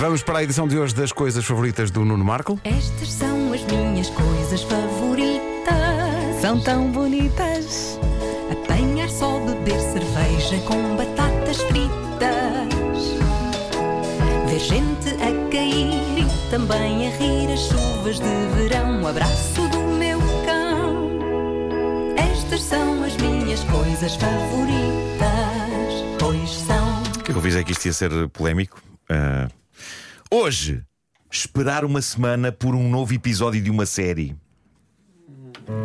Vamos para a edição de hoje das coisas favoritas do Nuno Marco. Estas são as minhas coisas favoritas. São tão bonitas. Apanhar só beber cerveja com batatas fritas. Ver gente a cair e também a rir as chuvas de verão. O abraço do meu cão. Estas são as minhas coisas favoritas. Pois são. Eu avisei que isto ia ser polémico. Ah, hoje, esperar uma semana por um novo episódio de uma série.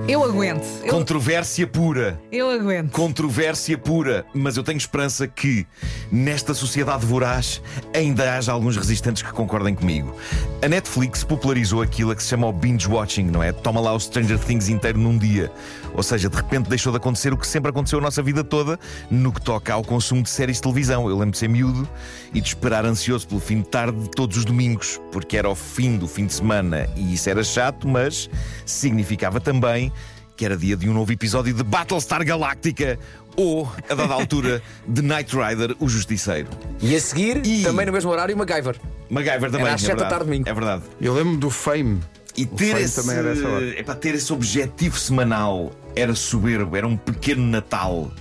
Eu aguento. Eu, Controvérsia pura. eu aguento. Controvérsia pura, mas eu tenho esperança que nesta sociedade voraz ainda haja alguns resistentes que concordem comigo. A Netflix popularizou aquilo a que se chama o binge watching, não é? Toma lá o Stranger Things inteiro num dia. Ou seja, de repente deixou de acontecer o que sempre aconteceu a nossa vida toda no que toca ao consumo de séries de televisão. Eu lembro de ser miúdo e de esperar ansioso pelo fim de tarde de todos os domingos, porque era o fim do fim de semana e isso era chato, mas significava também que era dia de um novo episódio de Battlestar Galactica ou, a dada altura, de Knight Rider, o Justiceiro. E a seguir, E- também no mesmo horário, MacGyver. MacGyver também. Era às é sete da verdade. tarde domingo. É verdade. Eu lembro do Fame. E O ter Fame esse, também era essa hora. é para ter esse objetivo semanal era soberbo, era um pequeno Natal.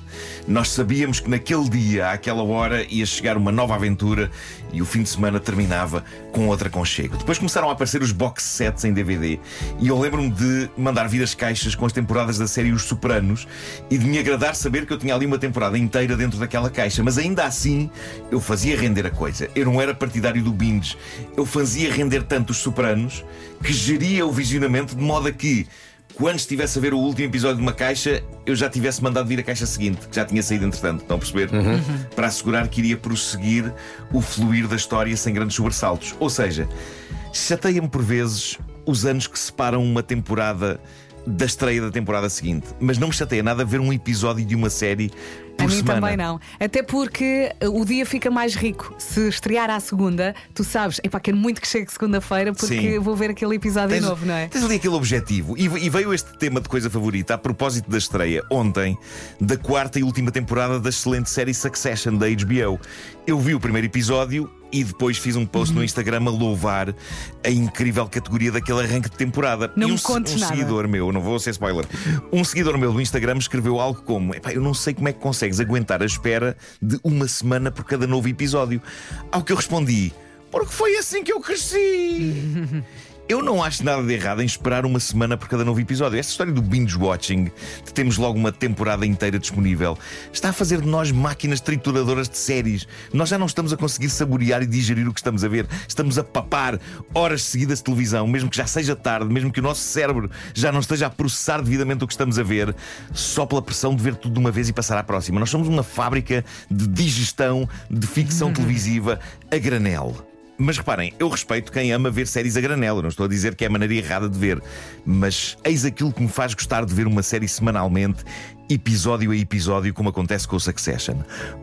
Nós sabíamos que naquele dia, àquela hora, ia chegar uma nova aventura e o fim de semana terminava com outro aconchego. Depois começaram a aparecer os box sets em DVD e eu lembro-me de mandar vir as caixas com as temporadas da série Os Sopranos e de me agradar saber que eu tinha ali uma temporada inteira dentro daquela caixa, mas ainda assim eu fazia render a coisa. Eu não era partidário do binge, eu fazia render tanto Os Sopranos que geria o visionamento de modo a que quando estivesse a ver o último episódio de uma caixa, eu já tivesse mandado vir a caixa seguinte, que já tinha saído entretanto, estão a perceber? Para assegurar que iria prosseguir o fluir da história sem grandes sobressaltos. Ou seja, chateia-me por vezes os anos que separam uma temporada da estreia da temporada seguinte, mas não me chateia nada ver um episódio de uma série por A mim semana. também não. Até porque uh, o dia fica mais rico. Se estrear à segunda, tu sabes, epá, quero muito que chegue segunda-feira porque Sim. vou ver aquele episódio Tens, novo, não é? tens ali aquele objetivo. E, e veio este tema de coisa favorita a propósito da estreia ontem da quarta e última temporada da excelente série Succession da HBO. Eu vi o primeiro episódio e depois fiz um post Uhum. no Instagram a louvar a incrível categoria daquele arranque de temporada. Não e um, me contes um nada. seguidor meu, não vou ser spoiler, um seguidor meu do Instagram escreveu algo como: "Epá, Eu não sei como é que consegues aguentar a espera de uma semana por cada novo episódio. Ao que eu respondi: Porque foi assim que eu cresci. Eu não acho nada de errado em esperar uma semana por cada novo episódio. Esta história do binge watching, de termos logo uma temporada inteira disponível, está a fazer de nós máquinas trituradoras de séries. Nós já não estamos a conseguir saborear e digerir o que estamos a ver. Estamos a papar horas seguidas de televisão, mesmo que já seja tarde, mesmo que o nosso cérebro já não esteja a processar devidamente o que estamos a ver, só pela pressão de ver tudo de uma vez e passar à próxima. Nós somos uma fábrica de digestão de ficção televisiva a granel. Mas reparem, eu respeito quem ama ver séries a granela. Não estou a dizer que é a maneira errada de ver. Mas eis aquilo que me faz gostar de ver uma série semanalmente, episódio a episódio, como acontece com o Succession.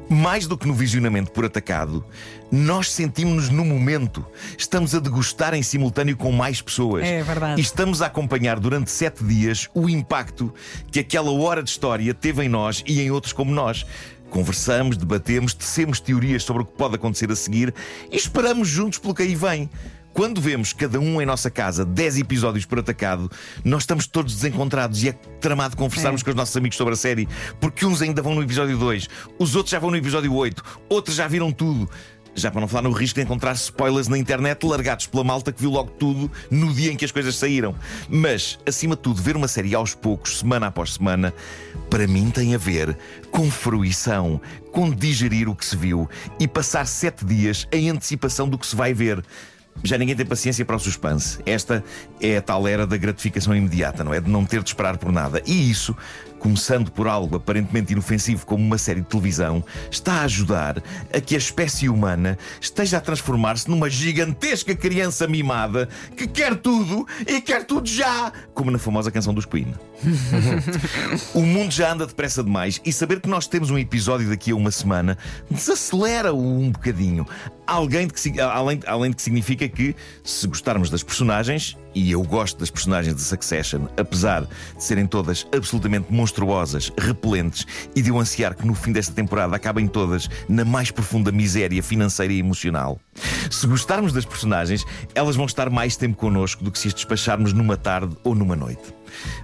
Mais do que no visionamento por atacado, nós sentimos-nos no momento. Estamos a degustar em simultâneo com mais pessoas. É verdade. E estamos a acompanhar durante sete dias o impacto que aquela hora de história teve em nós e em outros como nós. Conversamos, debatemos, tecemos teorias sobre o que pode acontecer a seguir e esperamos juntos pelo que aí vem. Quando vemos cada um em nossa casa 10 episódios por atacado, nós estamos todos desencontrados e é tramado conversarmos É. com os nossos amigos sobre a série, porque uns ainda vão no episódio 2, os outros já vão no episódio 8, outros já viram tudo. Já para não falar no risco de encontrar spoilers na internet largados pela malta que viu logo tudo no dia em que as coisas saíram. Mas, acima de tudo, ver uma série aos poucos, semana após semana, para mim tem a ver com fruição, com digerir o que se viu e passar sete dias em antecipação do que se vai ver. Já ninguém tem paciência para o suspense. Esta é a tal era da gratificação imediata, não é? De não ter de esperar por nada. E isso, começando por algo aparentemente inofensivo como uma série de televisão, está a ajudar a que a espécie humana esteja a transformar-se numa gigantesca criança mimada que quer tudo e quer tudo já, como na famosa canção dos Queen. O mundo já anda depressa demais e saber que nós temos um episódio daqui a uma semana desacelera-o um bocadinho. Alguém de que, além, além de que significa que, se gostarmos das personagens, e eu gosto das personagens de Succession, apesar de serem todas absolutamente monstruosas, repelentes, e de eu ansiar que no fim desta temporada acabem todas na mais profunda miséria financeira e emocional. Se gostarmos das personagens, elas vão estar mais tempo connosco do que se as despacharmos numa tarde ou numa noite.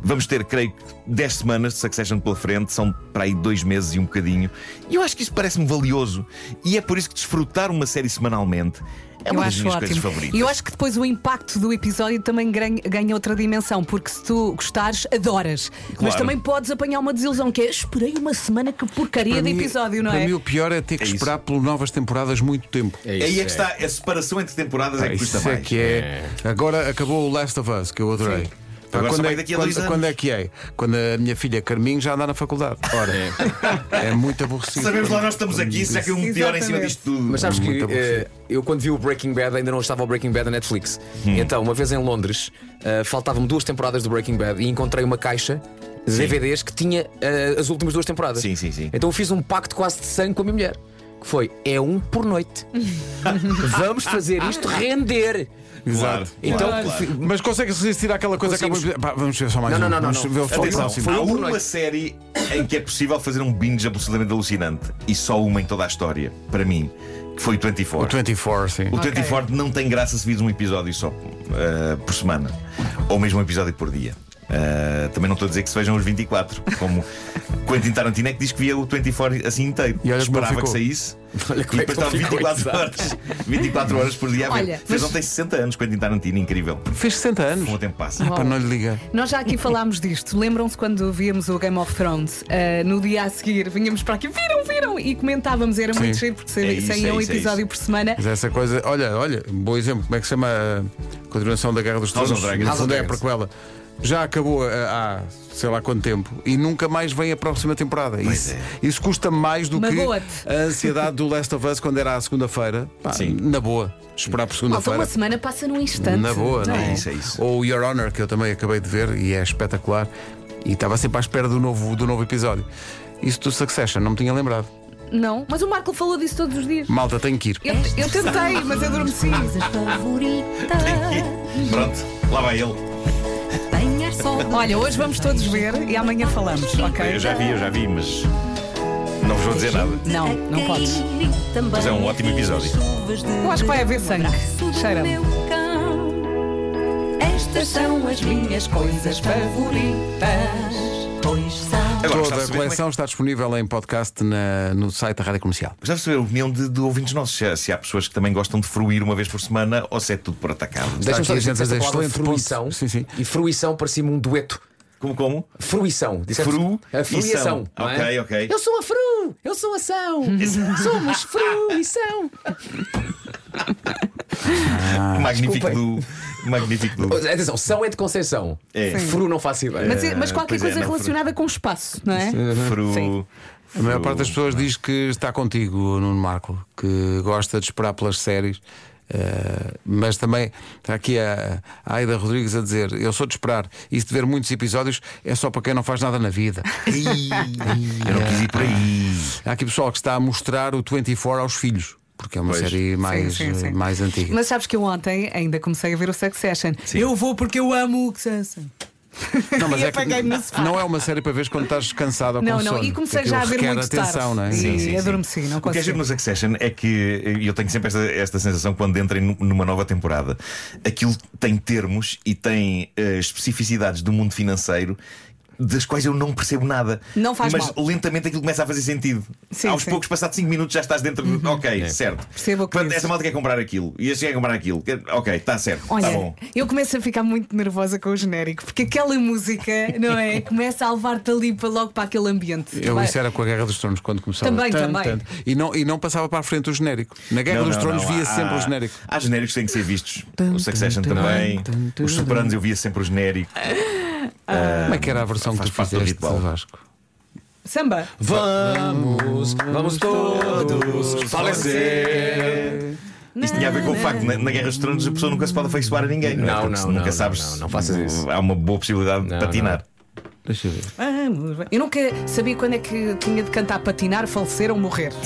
Vamos ter, creio que, 10 semanas de Succession pela frente, são para aí dois meses e um bocadinho. E eu acho que isso parece-me valioso. E é por isso que desfrutar uma série semanalmente é Eu uma das acho minhas coisas ótimo. favoritas. E eu acho que depois o impacto do episódio também ganha, outra dimensão, porque se tu gostares, adoras. Mas Claro. também podes apanhar uma desilusão, que é esperei uma semana que porcaria Para de mim- episódio, não para é? mim o pior é ter que É esperar por novas temporadas muito tempo. É isso, Aí é que está, a separação entre temporadas é que custa Isso é mais. que é. Agora acabou o Last of Us, que eu adorei. Pá, Agora só quando, é, daqui a quando, dois anos. quando é que é? Quando a minha filha Carminho já anda na faculdade. Ora, é, muito aborrecido. Sabemos lá, nós estamos aqui, isso é que é um pior em cima Exatamente. disto tudo. Mas sabes que eh, eu quando vi o Breaking Bad ainda não estava o Breaking Bad na Netflix. Hum. Então, uma vez em Londres, eh, faltavam-me duas temporadas do Breaking Bad e encontrei uma caixa de DVDs que tinha eh, as últimas duas temporadas. Sim, sim, sim. Então eu fiz um pacto quase de sangue com a minha mulher. Que foi, é um por noite. Vamos fazer isto render. Claro, Então, claro, claro. Mas consegue resistir àquela coisa Conseguimos. que acaba- Pá, Vamos ver só mais Não, um. não, não, Vamos não, ver não. o Atenção. Foi há um uma série em que é possível fazer um binge absolutamente alucinante e só uma em toda a história, para mim, que foi o 24. O 24, sim. O 24 não tem graça se vires um episódio só uh, por semana, ou mesmo um episódio por dia. Uh, também não estou a dizer que se vejam os 24, como Quentin Tarantino é que diz que via o 24 assim inteiro. E olha Esperava que saísse. Olha E como é que depois ele estava ficou, 24 horas, 24 horas por dia. Olha, Fez mas- ontem 60 anos, Quentin Tarantino, incrível. Fez 60 anos. Como o tempo passa. Ah, pá, não lhe liga. Nós já aqui falámos disto. Lembram-se quando víamos o Game of Thrones? Ah, no dia a seguir, vinhamos para aqui, viram, viram? E comentávamos, era muito Sim. cheio porque É isso, saía é um isso, é episódio isso. por semana. Mas essa coisa, olha, olha, um bom exemplo. Como é que se chama a continuação da Guerra dos Tronos? of Dragons. No House of fundo é a Dragons. Já acabou há sei lá quanto tempo e nunca mais vem a próxima temporada. Isso, é. isso custa mais do que a ansiedade do Last of Us quando era à segunda-feira. Na boa. Esperar por segunda-feira. uma semana passa num instante. Na boa, não não é? É isso, é isso. Ou Your Honor, que eu também acabei de ver e é espetacular. E estava sempre à espera do novo, do novo episódio. Isso do Succession, não me tinha lembrado. Não, mas o Marco falou disso todos os dias. Malta, tenho que ir. Eu, eu tentei, mas adormeci. Coisas favoritas. Pronto, lá vai ele. Olha, hoje vamos todos ver e amanhã falamos, ok? Eu já vi, eu já vi, mas não vos vou dizer nada. Não, não podes. Mas é um ótimo episódio. Eu acho que vai haver sangue. Cheira-me. Estas são as minhas coisas favoritas. Agora, Toda a é coleção está disponível em podcast na- no site da Rádio Comercial. Gostava de saber a opinião de, de ouvintes nossos. Se há, se há pessoas que também gostam de fruir uma vez por semana ou se é tudo por atacado. Deixa-me só dizer gente a essa palavra fruição. ponto. Sim, sim. E fruição parecia-me um dueto. Como, como? Fruição. Fru A fruição. são. não é? Ok, ok. Eu sou a fru, eu sou a são. Somos fruição. magnífico desculpem. do. Magnífico do. Atenção, são é de Conceição. É. Fru não faço ideia. Mas, mas qualquer pois é, coisa não, relacionada com espaço, não é? Fru. Sim. A maior parte das pessoas diz que está contigo, Nuno Marco, que gosta de esperar pelas séries. eh, mas também está aqui a, a Aida Rodrigues a dizer: Eu sou de esperar, e se de ver muitos episódios é só para quem não faz nada na vida. Eu não quis ir por aí. Há aqui pessoal que está a mostrar o 24 aos filhos, porque é uma Pois. série mais, sim, sim. eh, mais antiga. Mas sabes que eu ontem ainda comecei a ver o Succession. Eu vou porque eu amo o Succession. Não, mas é que não é uma série para ver quando estás cansado ou Não, com não, sono, e comecei já a ver muito atenção, tarde. não é? Sim. Sim, sim, sim. adormeci, não O que é giro no Succession é que eu tenho sempre esta, esta sensação quando entrem nu- numa nova temporada. Aquilo tem termos e tem eh, especificidades do mundo financeiro. Das quais eu não percebo nada. Não faz Mas mal. lentamente aquilo começa a fazer sentido. Sim, Aos sim. poucos, passados 5 minutos, já estás dentro de. Ok, certo. Percebo o que Portanto, essa malta quer comprar aquilo. E este quer comprar aquilo. Ok, está certo. Olha, Está bom. eu começo a ficar muito nervosa com o genérico, porque aquela música, não é? Começa a levar-te ali para logo para aquele ambiente. Eu Vai- isso era com a Guerra dos Tronos quando começava. Também, Tan, também. tan. E, não, e não passava para a frente o genérico. Na Guerra Não, dos não, Tronos não. via Há- sempre o genérico. Há genéricos que têm que ser vistos. Tum, O Succession também. tum, tum, Os tum. Sopranos eu via sempre o genérico. Como é que era a versão que tu parte do fizeste, ritual. Vasco? Samba. Vamos, vamos todos falecer. Isso tinha a ver com o facto, na, na Guerra dos Tronos a pessoa nunca se pode afeiçoar a ninguém, não, é? Não, Porque não, nunca não, sabes. não, não faças isso. Há uma boa possibilidade de Não, patinar. Deixa eu ver. Vamos. Eu nunca sabia quando é que tinha de cantar patinar, falecer ou morrer.